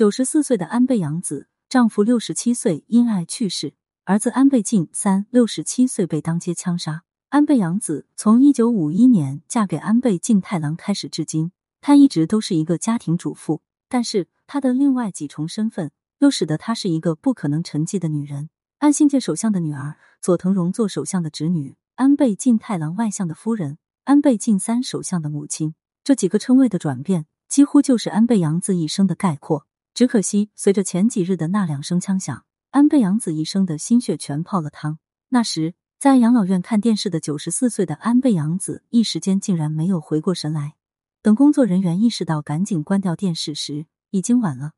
九十四岁的安倍洋子，丈夫六十七岁因爱去世，儿子安倍晋三六十七岁被当街枪杀。安倍洋子从一九五一年嫁给安倍晋太郎开始至今，她一直都是一个家庭主妇。但是她的另外几重身份，又使得她是一个不可能沉寂的女人。安信介首相的女儿，佐藤荣作首相的侄女，安倍晋太郎外相的夫人，安倍晋三首相的母亲，这几个称谓的转变，几乎就是安倍洋子一生的概括。只可惜，随着前几日的那两声枪响，安倍洋子一生的心血全泡了汤。那时。在养老院看电视的九十四岁的安倍洋子，一时间竟然没有回过神来。等工作人员意识到赶紧关掉电视时，已经晚了。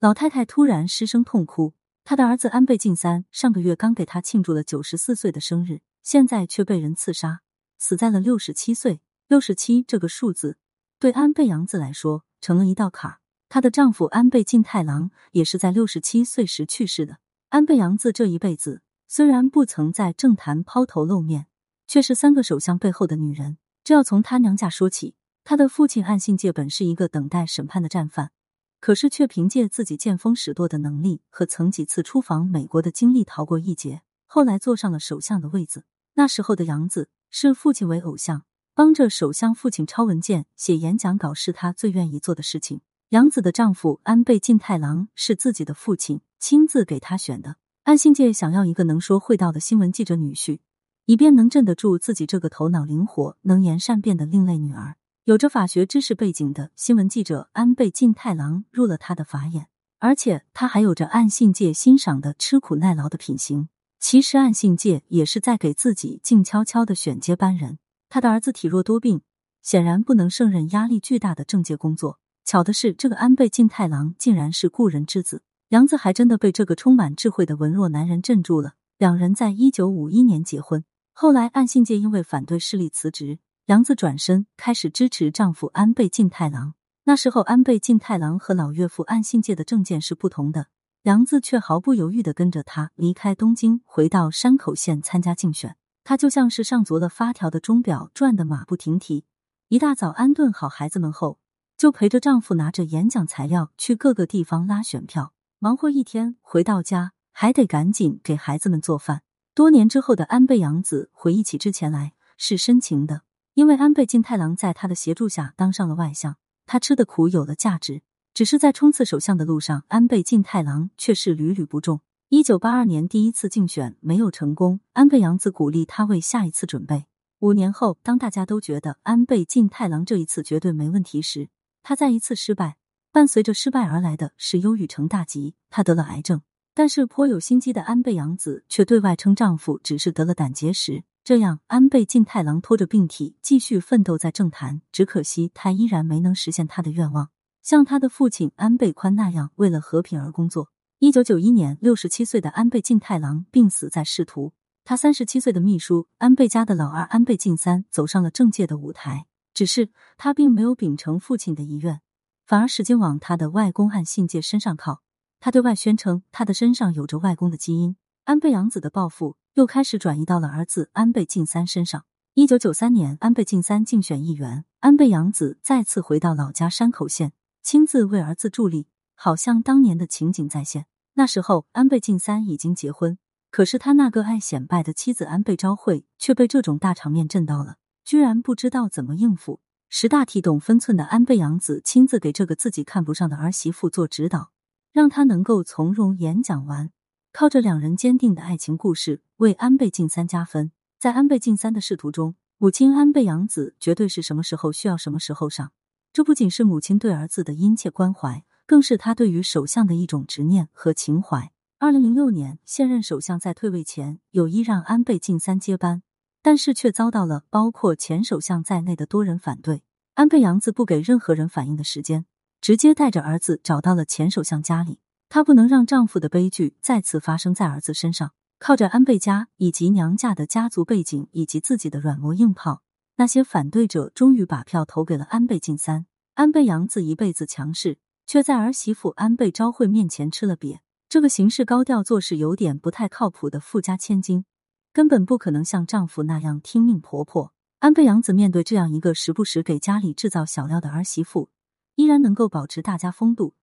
老太太突然失声痛哭，她的儿子安倍晋三上个月刚给她庆祝了九十四岁的生日，现在却被人刺杀，死在了六十七岁。六十七这个数字对安倍洋子来说成了一道坎。她的丈夫安倍晋太郎也是在六十七岁时去世的。安倍洋子这一辈子。虽然不曾在政坛抛头露面，却是三个首相背后的女人。这要从她娘家说起。她的父亲岸信介本是一个等待审判的战犯，可是却凭借自己见风使舵的能力和曾几次出访美国的经历逃过一劫，后来坐上了首相的位子。那时候的杨子视父亲为偶像，帮着首相父亲抄文件、写演讲稿是他最愿意做的事情。杨子的丈夫安倍晋太郎是自己的父亲亲自给他选的。安信介想要一个能说会道的新闻记者女婿，以便能镇得住自己这个头脑灵活、能言善辩的另类女儿。有着法学知识背景的新闻记者安倍晋太郎入了他的法眼，而且他还有着岸信介欣赏的吃苦耐劳的品行。其实岸信介也是在给自己静悄悄的选接班人。他的儿子体弱多病，显然不能胜任压力巨大的政界工作。巧的是，这个安倍晋太郎竟然是故人之子。杨子还真的被这个充满智慧的文弱男人镇住了。两人在一九五一年结婚，后来岸信介因为反对势力辞职，杨子转身开始支持丈夫安倍晋太郎。那时候安倍晋太郎和老岳父岸信介的政见是不同的，杨子却毫不犹豫的跟着他离开东京，回到山口县参加竞选。他就像是上足了发条的钟表，转的马不停蹄。一大早安顿好孩子们后，就陪着丈夫拿着演讲材料去各个地方拉选票。忙活一天，回到家还得赶紧给孩子们做饭。多年之后的安倍洋子回忆起之前来是深情的，因为安倍晋太郎在他的协助下当上了外相，他吃的苦有了价值。只是在冲刺首相的路上，安倍晋太郎却是屡屡不中。一九八二年第一次竞选没有成功，安倍洋子鼓励他为下一次准备。五年后，当大家都觉得安倍晋太郎这一次绝对没问题时，他再一次失败。伴随着失败而来的是忧郁成大疾，她得了癌症。但是颇有心机的安倍洋子却对外称丈夫只是得了胆结石。这样，安倍晋太郎拖着病体继续奋斗在政坛。只可惜他依然没能实现他的愿望，像他的父亲安倍宽那样为了和平而工作。一九九一年，六十七岁的安倍晋太郎病死在仕途，他三十七岁的秘书安倍家的老二安倍晋三走上了政界的舞台。只是他并没有秉承父亲的遗愿。反而使劲往他的外公岸信介身上靠，他对外宣称他的身上有着外公的基因。安倍洋子的抱负又开始转移到了儿子安倍晋三身上。一九九三年，安倍晋三竞选议员，安倍洋子再次回到老家山口县，亲自为儿子助力，好像当年的情景再现。那时候，安倍晋三已经结婚，可是他那个爱显摆的妻子安倍昭惠却被这种大场面震到了，居然不知道怎么应付。识大体、懂分寸的安倍洋子亲自给这个自己看不上的儿媳妇做指导，让她能够从容演讲完，靠着两人坚定的爱情故事为安倍晋三加分。在安倍晋三的仕途中，母亲安倍洋子绝对是什么时候需要什么时候上。这不仅是母亲对儿子的殷切关怀，更是他对于首相的一种执念和情怀。二零零六年，现任首相在退位前有意让安倍晋三接班。但是却遭到了包括前首相在内的多人反对。安倍洋子不给任何人反应的时间，直接带着儿子找到了前首相家里。她不能让丈夫的悲剧再次发生在儿子身上。靠着安倍家以及娘家的家族背景以及自己的软磨硬泡，那些反对者终于把票投给了安倍晋三。安倍洋子一辈子强势，却在儿媳妇安倍昭惠面前吃了瘪。这个行事高调、做事有点不太靠谱的富家千金。根本不可能像丈夫那样听命婆婆。安倍洋子面对这样一个时不时给家里制造小料的儿媳妇，依然能够保持大家风度，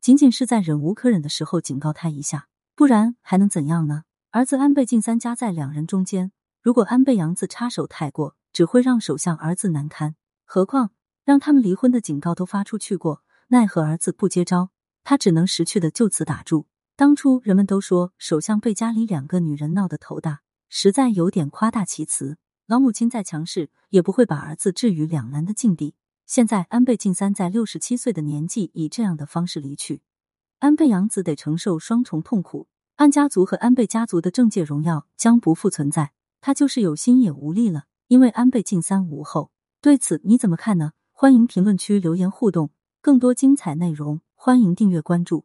仅仅是在忍无可忍的时候警告她一下，不然还能怎样呢？儿子安倍晋三夹在两人中间，如果安倍洋子插手太过，只会让首相儿子难堪。何况让他们离婚的警告都发出去过，奈何儿子不接招，他只能识趣的就此打住。当初人们都说首相被家里两个女人闹得头大，实在有点夸大其词。老母亲再强势，也不会把儿子置于两难的境地。现在安倍晋三在六十七岁的年纪以这样的方式离去，安倍洋子得承受双重痛苦。安家族和安倍家族的政界荣耀将不复存在，他就是有心也无力了，因为安倍晋三无后。对此你怎么看呢？欢迎评论区留言互动，更多精彩内容欢迎订阅关注。